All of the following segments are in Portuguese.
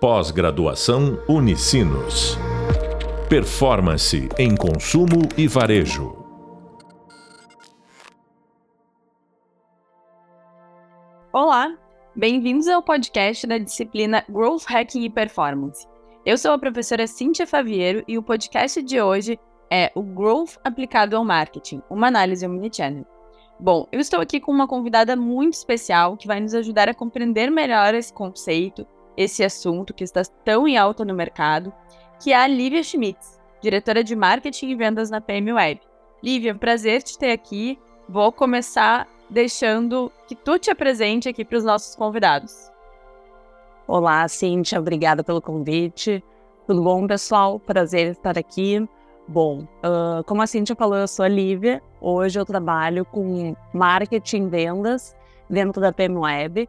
Pós-graduação Unicinos. Performance em consumo e varejo. Olá, bem-vindos ao podcast da disciplina Growth Hacking e Performance. Eu sou a professora Cíntia Faviero e o podcast de hoje é o Growth aplicado ao marketing, uma análise omnichannel. Bom, eu estou aqui com uma convidada muito especial que vai nos ajudar a compreender melhor esse conceito esse assunto que está tão em alta no mercado, que é a Lívia Schmitz, diretora de marketing e vendas na PM Web. Lívia, prazer te ter aqui. Vou começar deixando que tu te apresente aqui para os nossos convidados. Olá, Cíntia, obrigada pelo convite. Tudo bom, pessoal? Prazer estar aqui. Bom, uh, como a Cíntia falou, eu sou a Lívia. Hoje eu trabalho com marketing e vendas dentro da PM Web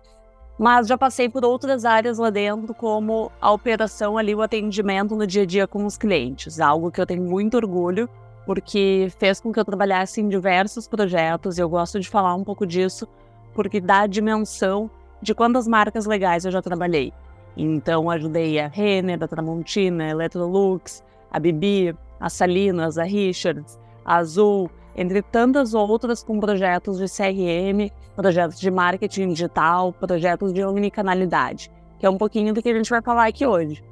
mas já passei por outras áreas lá dentro, como a operação ali, o atendimento no dia a dia com os clientes, algo que eu tenho muito orgulho, porque fez com que eu trabalhasse em diversos projetos, e eu gosto de falar um pouco disso, porque dá a dimensão de quantas marcas legais eu já trabalhei. Então, ajudei a Renner, a Tramontina, a Electrolux, a Bibi, a Salinas, a Richards, a Azul, entre tantas outras com projetos de CRM, projetos de marketing digital, projetos de omnicanalidade, que é um pouquinho do que a gente vai falar aqui hoje.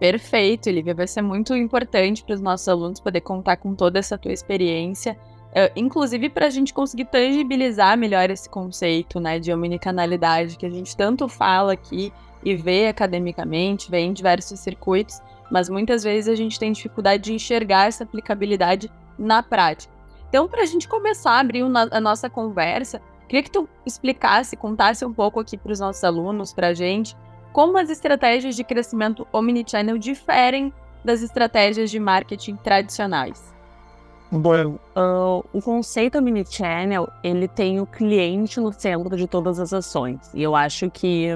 Perfeito, Olivia. Vai ser muito importante para os nossos alunos poder contar com toda essa tua experiência, uh, inclusive para a gente conseguir tangibilizar melhor esse conceito né, de omnicanalidade que a gente tanto fala aqui e vê academicamente, vê em diversos circuitos, mas muitas vezes a gente tem dificuldade de enxergar essa aplicabilidade na prática. Então, para a gente começar a abrir a nossa conversa, queria que tu explicasse, contasse um pouco aqui para os nossos alunos, para a gente, como as estratégias de crescimento omnichannel diferem das estratégias de marketing tradicionais. Bom, uh, o conceito omnichannel, ele tem o cliente no centro de todas as ações. E eu acho que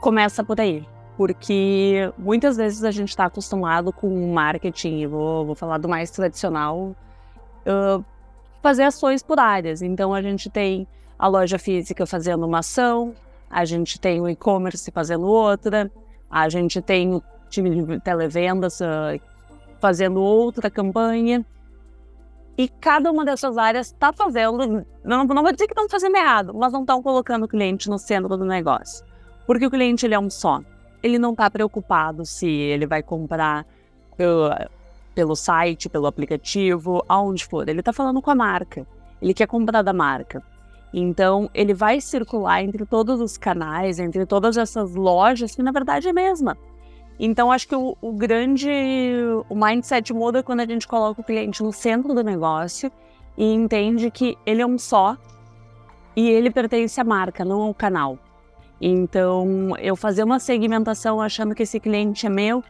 começa por aí. Porque muitas vezes a gente está acostumado com marketing, vou, vou falar do mais tradicional, fazer ações por áreas. Então, a gente tem a loja física fazendo uma ação, a gente tem o e-commerce fazendo outra, a gente tem o time de televendas uh, fazendo outra campanha. E cada uma dessas áreas está fazendo, não, não vou dizer que estão fazendo errado, mas não estão colocando o cliente no centro do negócio. Porque o cliente ele é um só. Ele não está preocupado se ele vai comprar uh, pelo site, pelo aplicativo, aonde for. Ele está falando com a marca. Ele quer comprar da marca. Então, ele vai circular entre todos os canais, entre todas essas lojas, que na verdade é a mesma. Então, acho que o, o grande. O mindset muda quando a gente coloca o cliente no centro do negócio e entende que ele é um só e ele pertence à marca, não ao canal. Então, eu fazer uma segmentação achando que esse cliente é meu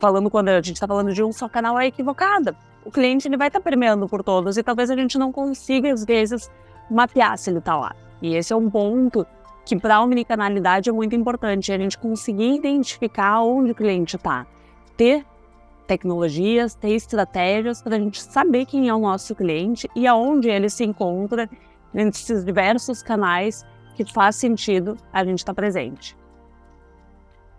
falando quando a gente está falando de um só canal é equivocada. O cliente ele vai estar tá permeando por todos e talvez a gente não consiga às vezes mapear se ele está lá. E esse é um ponto que para a omnicanalidade é muito importante, a gente conseguir identificar onde o cliente está, ter tecnologias, ter estratégias para a gente saber quem é o nosso cliente e aonde ele se encontra nesses diversos canais que faz sentido a gente estar tá presente.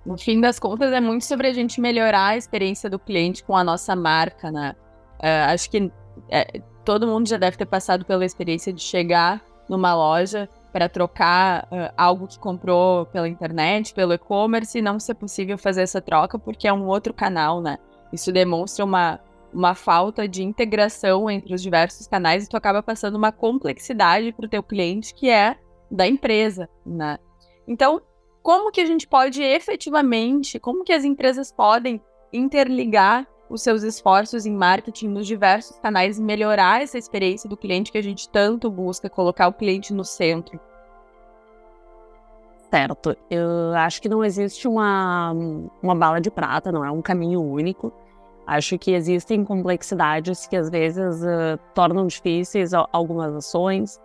No fim das contas, é muito sobre a gente melhorar a experiência do cliente com a nossa marca, né? Uh, acho que é, todo mundo já deve ter passado pela experiência de chegar numa loja para trocar uh, algo que comprou pela internet, pelo e-commerce, e não ser possível fazer essa troca porque é um outro canal, né? Isso demonstra uma, uma falta de integração entre os diversos canais e tu acaba passando uma complexidade para o teu cliente que é da empresa, né? Então, como que a gente pode efetivamente, como que as empresas podem interligar os seus esforços em marketing nos diversos canais, melhorar essa experiência do cliente que a gente tanto busca, colocar o cliente no centro? Certo. Eu acho que não existe uma, uma bala de prata, não é um caminho único. Acho que existem complexidades que às vezes uh, tornam difíceis algumas ações.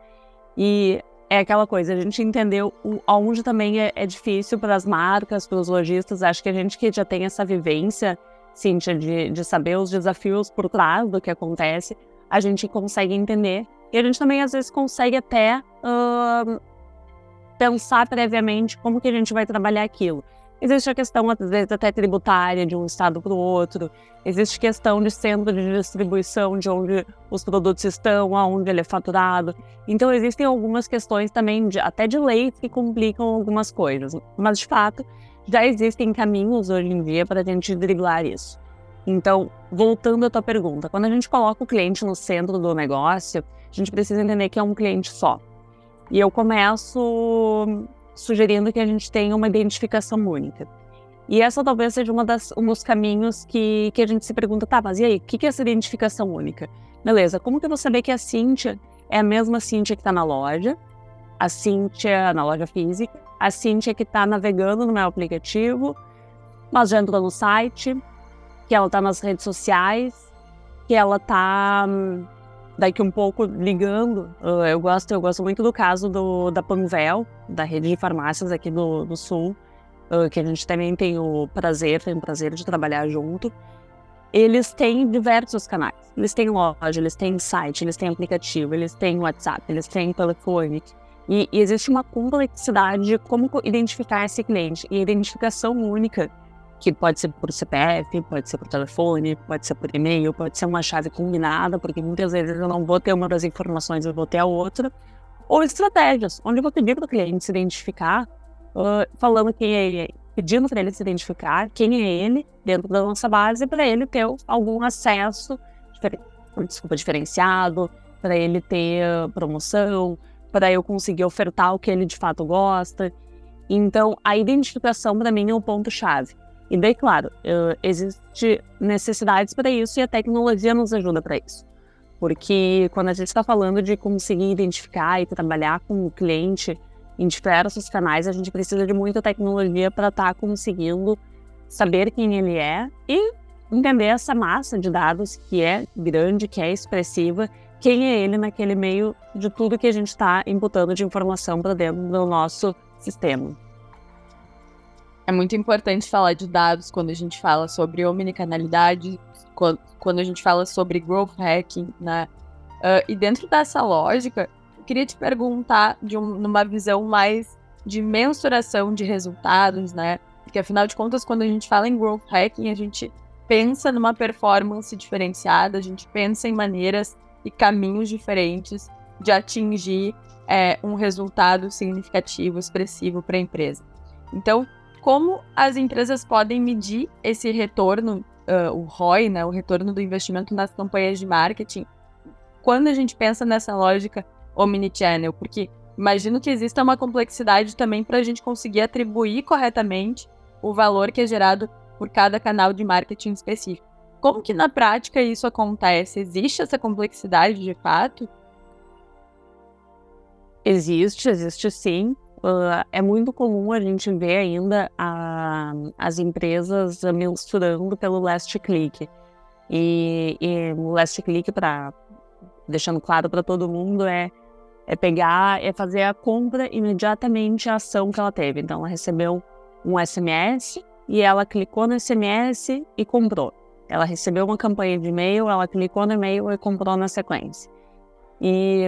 E é aquela coisa, a gente entendeu o, aonde também é, é difícil para as marcas, para os lojistas. Acho que a gente que já tem essa vivência, Cíntia, de, de saber os desafios por trás do que acontece, a gente consegue entender. E a gente também, às vezes, consegue até uh, pensar previamente como que a gente vai trabalhar aquilo. Existe a questão, às vezes, até tributária de um estado para o outro. Existe questão de centro de distribuição, de onde os produtos estão, aonde ele é faturado. Então, existem algumas questões também, de, até de leis, que complicam algumas coisas. Mas, de fato, já existem caminhos hoje em dia para a gente driblar isso. Então, voltando à tua pergunta, quando a gente coloca o cliente no centro do negócio, a gente precisa entender que é um cliente só. E eu começo sugerindo que a gente tenha uma identificação única. E essa talvez seja uma das, um dos caminhos que, que a gente se pergunta, tá, mas e aí, o que, que é essa identificação única? Beleza, como que eu vou saber que a Cíntia é a mesma Cíntia que está na loja, a Cíntia na loja física, a Cíntia que está navegando no meu aplicativo, mas já entrou no site, que ela está nas redes sociais, que ela está hum, daqui um pouco ligando. Eu gosto, eu gosto muito do caso do, da Panvel, da rede de farmácias aqui do, do Sul, que a gente também tem o prazer, tem o prazer de trabalhar junto. Eles têm diversos canais. Eles têm loja, eles têm site, eles têm aplicativo, eles têm WhatsApp, eles têm telefone. E, e existe uma complexidade de como identificar esse cliente. E identificação única que pode ser por CPF, pode ser por telefone, pode ser por e-mail, pode ser uma chave combinada, porque muitas vezes eu não vou ter uma das informações, eu vou ter a outra, ou estratégias, onde eu vou pedir para o cliente se identificar, uh, falando quem é ele, pedindo para ele se identificar, quem é ele dentro da nossa base, para ele ter algum acesso, desculpa, diferenciado, para ele ter promoção, para eu conseguir ofertar o que ele de fato gosta. Então, a identificação para mim é o ponto-chave. E daí, claro, uh, existe necessidades para isso e a tecnologia nos ajuda para isso. Porque quando a gente está falando de conseguir identificar e trabalhar com o cliente em diversos canais, a gente precisa de muita tecnologia para estar tá conseguindo saber quem ele é e entender essa massa de dados que é grande, que é expressiva, quem é ele naquele meio de tudo que a gente está imputando de informação para dentro do nosso sistema. É muito importante falar de dados quando a gente fala sobre omnicanalidade, quando a gente fala sobre growth hacking, né? Uh, e dentro dessa lógica, eu queria te perguntar de um, numa visão mais de mensuração de resultados, né? Porque afinal de contas, quando a gente fala em growth hacking, a gente pensa numa performance diferenciada, a gente pensa em maneiras e caminhos diferentes de atingir é, um resultado significativo, expressivo para a empresa. Então, como as empresas podem medir esse retorno, uh, o ROI, né, o retorno do investimento nas campanhas de marketing, quando a gente pensa nessa lógica omnichannel? Porque imagino que exista uma complexidade também para a gente conseguir atribuir corretamente o valor que é gerado por cada canal de marketing específico. Como que na prática isso acontece? Existe essa complexidade de fato? Existe, existe sim. Uh, é muito comum a gente ver ainda a, as empresas mensurando pelo last click. E, e o last click, para deixando claro para todo mundo, é, é pegar, é fazer a compra imediatamente a ação que ela teve. Então, ela recebeu um SMS e ela clicou no SMS e comprou. Ela recebeu uma campanha de e-mail, ela clicou no e-mail e comprou na sequência. E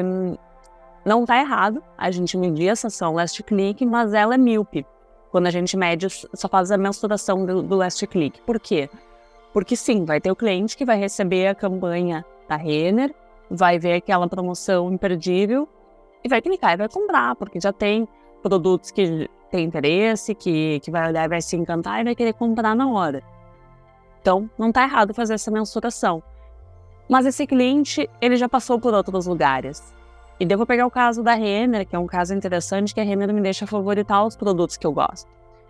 não está errado a gente medir essa ação last click, mas ela é míope. Quando a gente mede, só faz a mensuração do, do last click. Por quê? Porque sim, vai ter o cliente que vai receber a campanha da Renner, vai ver aquela promoção imperdível e vai clicar e vai comprar, porque já tem produtos que tem interesse, que, que vai olhar vai se encantar e vai querer comprar na hora. Então, não está errado fazer essa mensuração. Mas esse cliente, ele já passou por outros lugares. E devo pegar o caso da Renner, que é um caso interessante, que a Renner me deixa favoritar os produtos que eu gosto.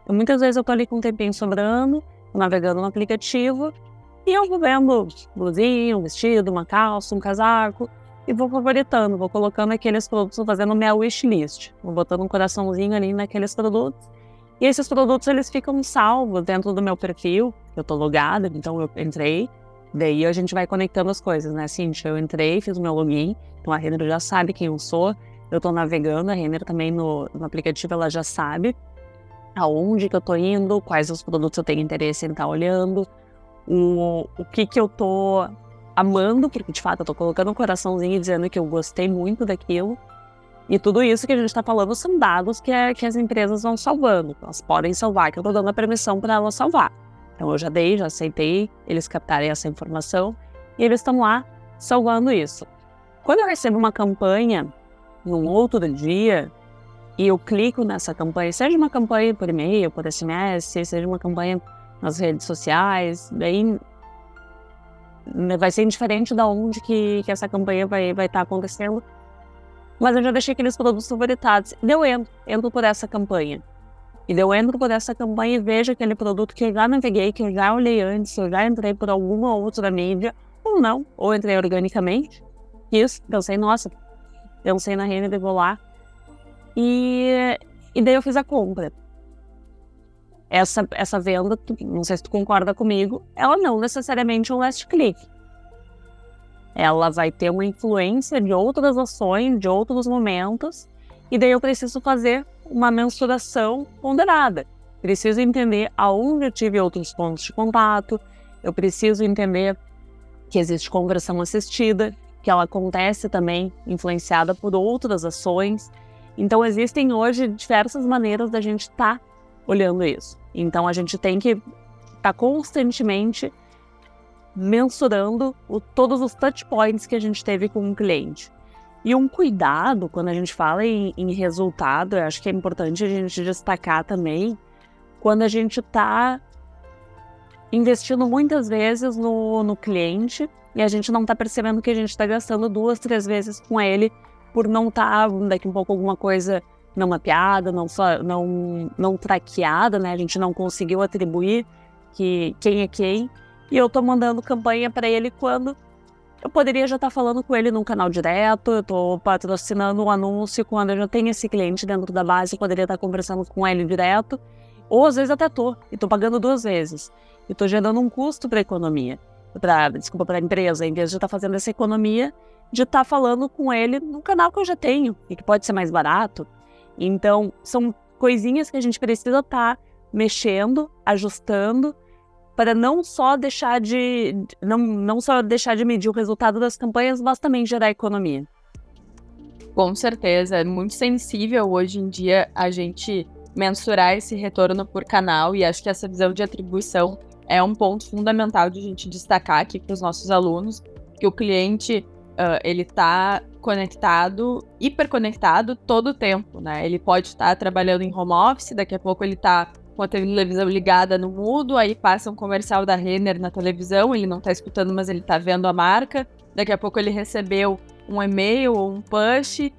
Muitas vezes eu tô ali com um tempinho sobrando, navegando no aplicativo, e eu vou vendo blusinha, um vestido, uma calça, um casaco, e vou favoritando, vou colocando aqueles produtos, vou fazendo minha wishlist, vou botando um coraçãozinho ali naqueles produtos. E esses produtos, eles ficam salvos dentro do meu perfil, eu tô logada, então eu entrei, Daí a gente vai conectando as coisas, né? Assim, eu entrei, fiz o meu login, então a Renner já sabe quem eu sou, eu estou navegando, a Renner também no, no, aplicativo ela já sabe aonde que eu estou indo, quais os produtos eu tenho interesse em estar tá olhando, o, o que que eu estou amando, porque de fato eu estou colocando um coraçãozinho dizendo que eu gostei muito daquilo, E tudo isso que a gente está falando são dados que, é, que as empresas vão salvando. Elas podem salvar, que eu estou dando a permissão para elas salvar. Então eu já dei, já aceitei eles captarem essa informação e eles estão lá salvando isso. Quando eu recebo uma campanha num outro dia e eu clico nessa campanha, seja uma campanha por e-mail, por SMS, seja uma campanha nas redes sociais, bem vai ser indiferente da onde que, que essa campanha vai vai estar tá acontecendo. Mas eu já deixei aqueles produtos favoritados. Eu entro, entro por essa campanha. E eu entro por essa campanha e vejo aquele produto que eu já naveguei, que eu já olhei antes, eu já entrei por alguma outra mídia, ou não, ou entrei organicamente. Isso, pensei, nossa, pensei na renda e vou lá. E, e daí eu fiz a compra. Essa, essa venda, não sei se tu concorda comigo, ela não necessariamente é um last click. Ela vai ter uma influência de outras ações, de outros momentos, e daí eu preciso fazer uma mensuração ponderada. Preciso entender aonde eu tive outros pontos de contato, eu preciso entender que existe conversão assistida, que ela acontece também influenciada por outras ações. Então, existem hoje diversas maneiras da gente estar tá olhando isso. Então, a gente tem que estar tá constantemente mensurando o, todos os touch points que a gente teve com o cliente. E um cuidado, quando a gente fala em, em resultado, eu acho que é importante a gente destacar também, quando a gente está investindo muitas vezes no, no cliente e a gente não está percebendo que a gente está gastando duas, três vezes com ele por não estar, tá, daqui um pouco, alguma coisa não mapeada, não, não, não traqueada, né? A gente não conseguiu atribuir que, quem é quem. E eu estou mandando campanha para ele quando eu poderia já estar tá falando com ele num canal direto, eu estou patrocinando um anúncio quando eu já tenho esse cliente dentro da base, eu poderia estar tá conversando com ele direto. Ou às vezes até estou, e estou pagando duas vezes. E estou gerando um custo para a economia, pra, desculpa, para a empresa, em vez de estar tá fazendo essa economia, de estar falando com ele no canal que eu já tenho, e que pode ser mais barato. Então, são coisinhas que a gente precisa estar mexendo, ajustando, para não só deixar de não, não só deixar de medir o resultado das campanhas, mas também gerar economia. Com certeza, é muito sensível hoje em dia a gente mensurar esse retorno por canal e acho que essa visão de atribuição é um ponto fundamental de a gente destacar aqui para os nossos alunos, que o cliente uh, ele está conectado, hiperconectado todo o tempo, né? Ele pode estar tá trabalhando em home office, daqui a pouco ele está com a televisão ligada no mudo, aí passa um comercial da Renner na televisão, ele não está escutando, mas ele está vendo a marca. Daqui a pouco ele recebeu um e-mail ou um push, e,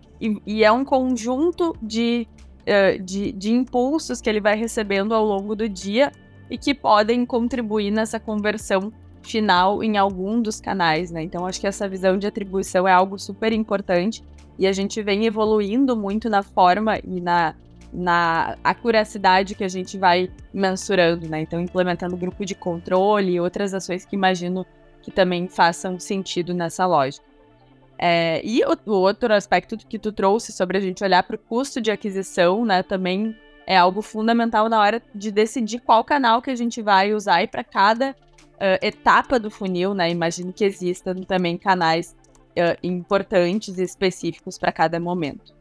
e é um conjunto de eh, de, de impulsos que ele vai recebendo ao longo do dia e que podem contribuir nessa conversão final em algum dos canais, né? Então acho que essa visão de atribuição é algo super importante e a gente vem evoluindo muito na forma e na, na acuracidade que a gente vai mensurando, né? Então implementando grupo de controle e outras ações que imagino que também façam sentido nessa lógica. É, e o, o, outro aspecto que tu trouxe sobre a gente olhar para o custo de aquisição, né, também é algo fundamental na hora de decidir qual canal que a gente vai usar e para cada uh, etapa do funil, né, imagino que existam também canais uh, importantes e específicos para cada momento.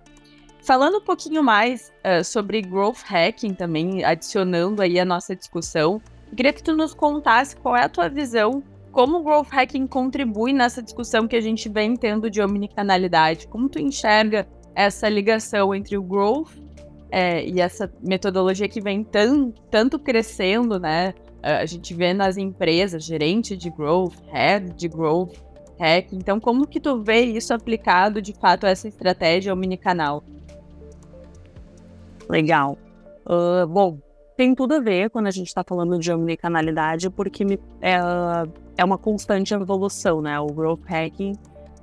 Falando um pouquinho mais uh, sobre growth hacking também, adicionando aí a nossa discussão, queria que tu nos contasse qual é a tua visão como o growth hacking contribui nessa discussão que a gente vem tendo de omnicanalidade? Como tu enxerga essa ligação entre o growth é, e essa metodologia que vem tanto crescendo, né? A gente vê nas empresas, gerente de growth, head de growth hack. Então, como que tu vê isso aplicado, de fato, a essa estratégia omnicanal? Legal. Uh, bom, tem tudo a ver quando a gente está falando de omnicanalidade, porque é, é uma constante evolução, né? O growth hacking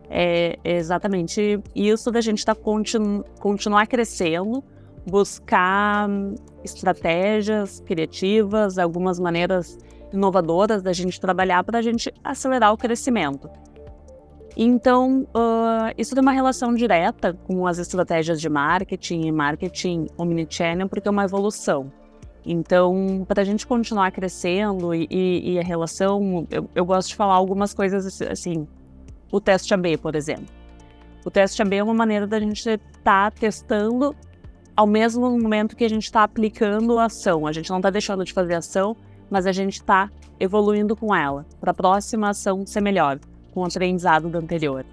é exatamente isso da gente tá continu, continuar crescendo, buscar estratégias criativas, algumas maneiras inovadoras da gente trabalhar para a gente acelerar o crescimento. Então, uh, isso tem uma relação direta com as estratégias de marketing e marketing omnichannel, porque é uma evolução. Então, para a gente continuar crescendo e, e, e a relação, eu, eu, gosto de falar algumas coisas assim, o teste AB, por exemplo. O teste AB é uma maneira da gente estar tá testando ao mesmo momento que a gente está aplicando a ação. A gente não está deixando de fazer ação, mas a gente está evoluindo com ela para a próxima ação ser melhor, com o aprendizado do anterior.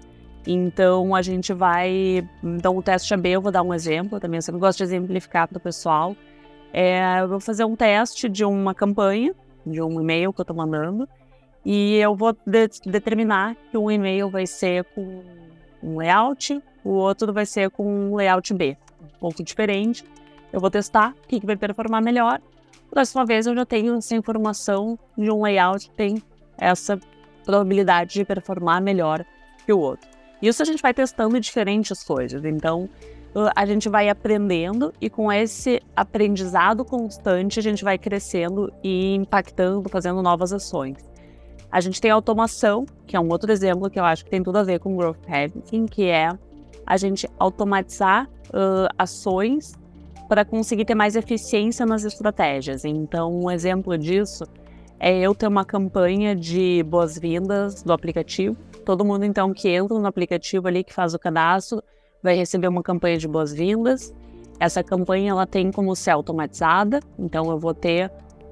Então a gente vai. Então o teste AB, eu vou dar um exemplo também, eu sempre gosto de exemplificar para o pessoal. É, eu vou fazer um teste de uma campanha, de um e-mail que eu estou mandando, e eu vou de determinar que um e-mail vai ser com um layout, o outro vai ser com um layout B, um pouco diferente. Eu vou testar o que, que vai performar melhor. Próxima vez eu já tenho essa informação de um layout que tem essa probabilidade de performar melhor que o outro. Isso a gente vai testando diferentes coisas. Então, a gente vai aprendendo e com esse aprendizado constante a gente vai crescendo e impactando, fazendo novas ações. A gente tem automação, que é um outro exemplo que eu acho que tem tudo a ver com growth hacking, que é a gente automatizar uh, ações para conseguir ter mais eficiência nas estratégias. Então, um exemplo disso é eu ter uma campanha de boas-vindas do aplicativo. Todo mundo então que entra no aplicativo ali que faz o cadastro vai receber uma campanha de boas-vindas. Essa campanha ela tem como ser automatizada, então eu vou ter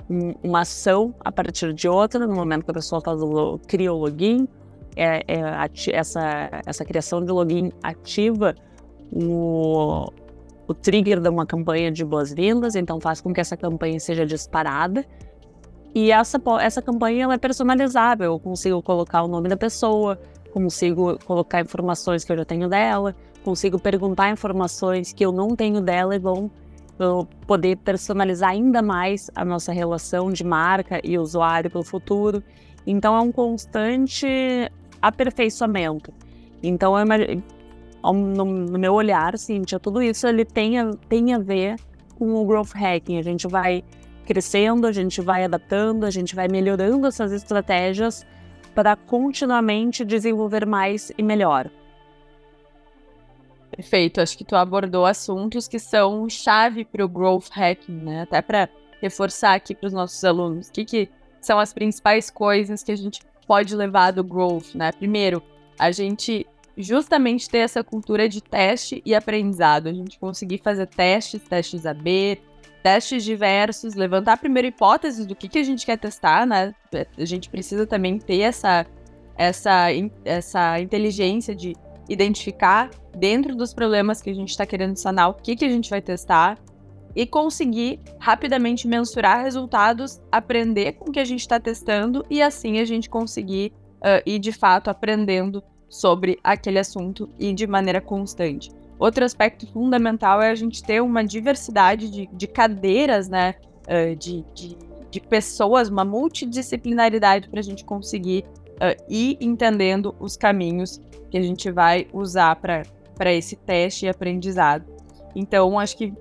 um, uma ação a partir de outra, no momento que a pessoa faz o, cria o login, é, é essa, essa criação de login ativa o, o trigger de uma campanha de boas-vindas, então faz com que essa campanha seja disparada. E essa, essa campanha ela é personalizável, eu consigo colocar o nome da pessoa, consigo colocar informações que eu já tenho dela, consigo perguntar informações que eu não tenho dela e vão poder personalizar ainda mais a nossa relação de marca e usuário para o futuro. Então é um constante aperfeiçoamento. Então no, meu olhar, Cíntia, tudo isso ele tem a, tem a ver com o growth hacking. A gente vai crescendo, a gente vai adaptando, a gente vai melhorando essas estratégias para continuamente desenvolver mais e melhor. Perfeito, acho que tu abordou assuntos que são chave para o growth hacking, né? Até para reforçar aqui para os nossos alunos, o que, que são as principais coisas que a gente pode levar do growth, né? Primeiro, a gente justamente ter essa cultura de teste e aprendizado, a gente conseguir fazer testes, testes AB, testes diversos, levantar a primeira hipótese do que, que a gente quer testar, né? A gente precisa também ter essa, essa, essa inteligência de identificar dentro dos problemas que a gente está querendo sanar o que, que a gente vai testar e conseguir rapidamente mensurar resultados, aprender com o que a gente está testando e assim a gente conseguir uh, ir de fato aprendendo sobre aquele assunto e de maneira constante. Outro aspecto fundamental é a gente ter uma diversidade de, de cadeiras, né? Uh, de, de, de, pessoas, uma multidisciplinaridade para a gente conseguir uh, ir entendendo os caminhos que a gente vai usar para esse teste e aprendizado. Então, acho que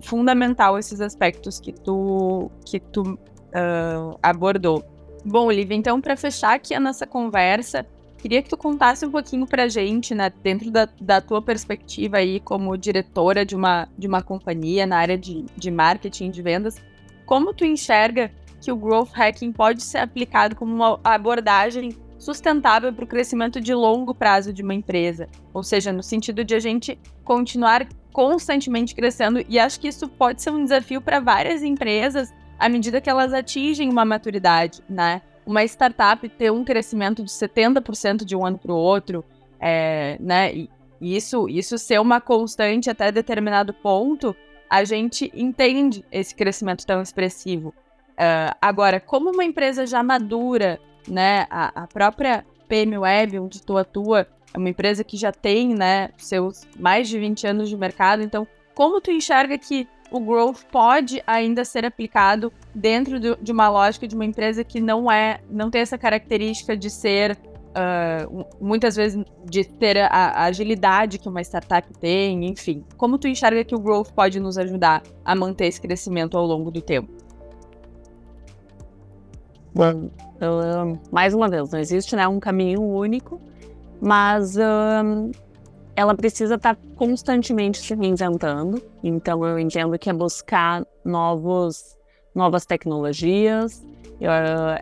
fundamental esses aspectos que tu, que tu uh, abordou. Bom, Olivia, então, para fechar aqui a nossa conversa, queria que tu contasse um pouquinho para a gente, né, dentro da, da tua perspectiva aí como diretora de uma, de uma companhia na área de, de marketing, de vendas, como tu enxerga que o growth hacking pode ser aplicado como uma abordagem sustentável para o crescimento de longo prazo de uma empresa. Ou seja, no sentido de a gente continuar constantemente crescendo. E acho que isso pode ser um desafio para várias empresas à medida que elas atingem uma maturidade, né? Uma startup ter um crescimento de 70% de um ano para o outro, é, né? E isso, isso ser uma constante até determinado ponto, a gente entende esse crescimento tão expressivo. Uh, agora, como uma empresa já madura, né? A, a própria PM Web, onde tu atua, é uma empresa que já tem, né, seus mais de 20 anos de mercado. Então, como tu enxerga que o growth pode ainda ser aplicado dentro do, de uma lógica de uma empresa que não é, não tem essa característica de ser uh, muitas vezes de ter a, a, agilidade que uma startup tem, enfim. Como tu enxerga que o growth pode nos ajudar a manter esse crescimento ao longo do tempo? Bom, uh, mais uma vez, não existe né, um caminho único, mas uh, ela precisa estar tá constantemente se reinventando. Então, eu entendo que é buscar novos, novas tecnologias,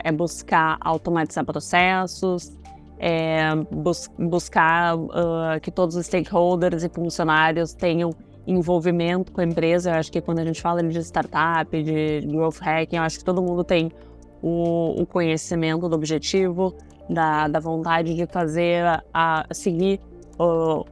é buscar automatizar processos, é, bus buscar uh, que todos os stakeholders e funcionários tenham envolvimento com a empresa. Eu acho que quando a gente fala de startup, de growth hacking, eu acho que todo mundo tem o, o conhecimento do objetivo, da, da vontade de fazer, a, a seguir uh,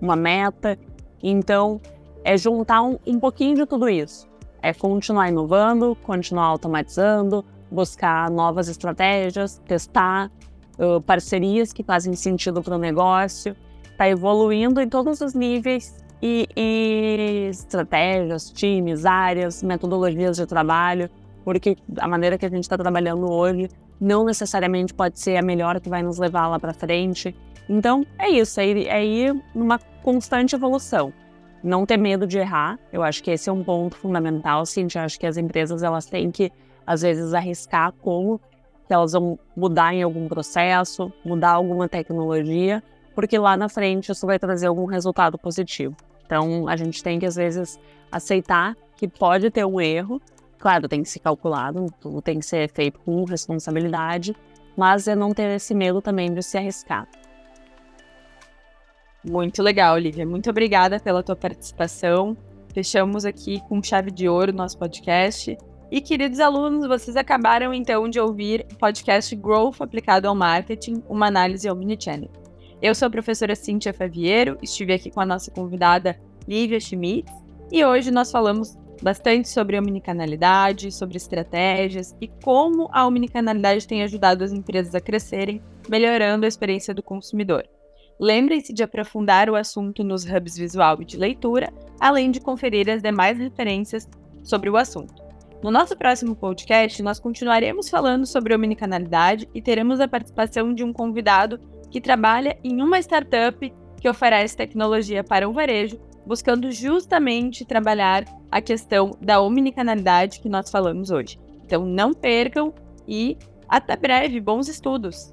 uma meta. Então, é juntar um, um pouquinho de tudo isso. É continuar inovando, continuar automatizando, buscar novas estratégias, testar uh, parcerias que fazem sentido para o negócio, está evoluindo em todos os níveis e, e, estratégias, times, áreas, metodologias de trabalho, porque a maneira que a gente está trabalhando hoje não necessariamente pode ser a melhor que vai nos levar lá para frente. Então, é isso, é ir, é ir numa constante evolução. Não ter medo de errar, eu acho que esse é um ponto fundamental, sim, eu acho que as empresas elas têm que, às vezes, arriscar como que elas vão mudar em algum processo, mudar alguma tecnologia, porque lá na frente isso vai trazer algum resultado positivo. Então, a gente tem que, às vezes, aceitar que pode ter um erro, claro, tem que ser calculado, tudo tem que ser feito com responsabilidade, mas é não ter esse medo também de se arriscar. Muito legal, Olivia. Muito obrigada pela tua participação. Fechamos aqui com chave de ouro o nosso podcast. E, queridos alunos, vocês acabaram então de ouvir o podcast Growth aplicado ao marketing, uma análise omnichannel. Eu sou a professora Cíntia Faviero, estive aqui com a nossa convidada Lívia Schmitz e hoje nós falamos bastante sobre omnicanalidade, sobre estratégias e como a omnicanalidade tem ajudado as empresas a crescerem, melhorando a experiência do consumidor. Lembrem-se de aprofundar o assunto nos hubs visual e de leitura, além de conferir as demais referências sobre o assunto. No nosso próximo podcast, nós continuaremos falando sobre omnicanalidade e teremos a participação de um convidado que trabalha em uma startup que oferece tecnologia para o varejo, buscando justamente trabalhar a questão da omnicanalidade que nós falamos hoje. Então não percam e até breve, bons estudos!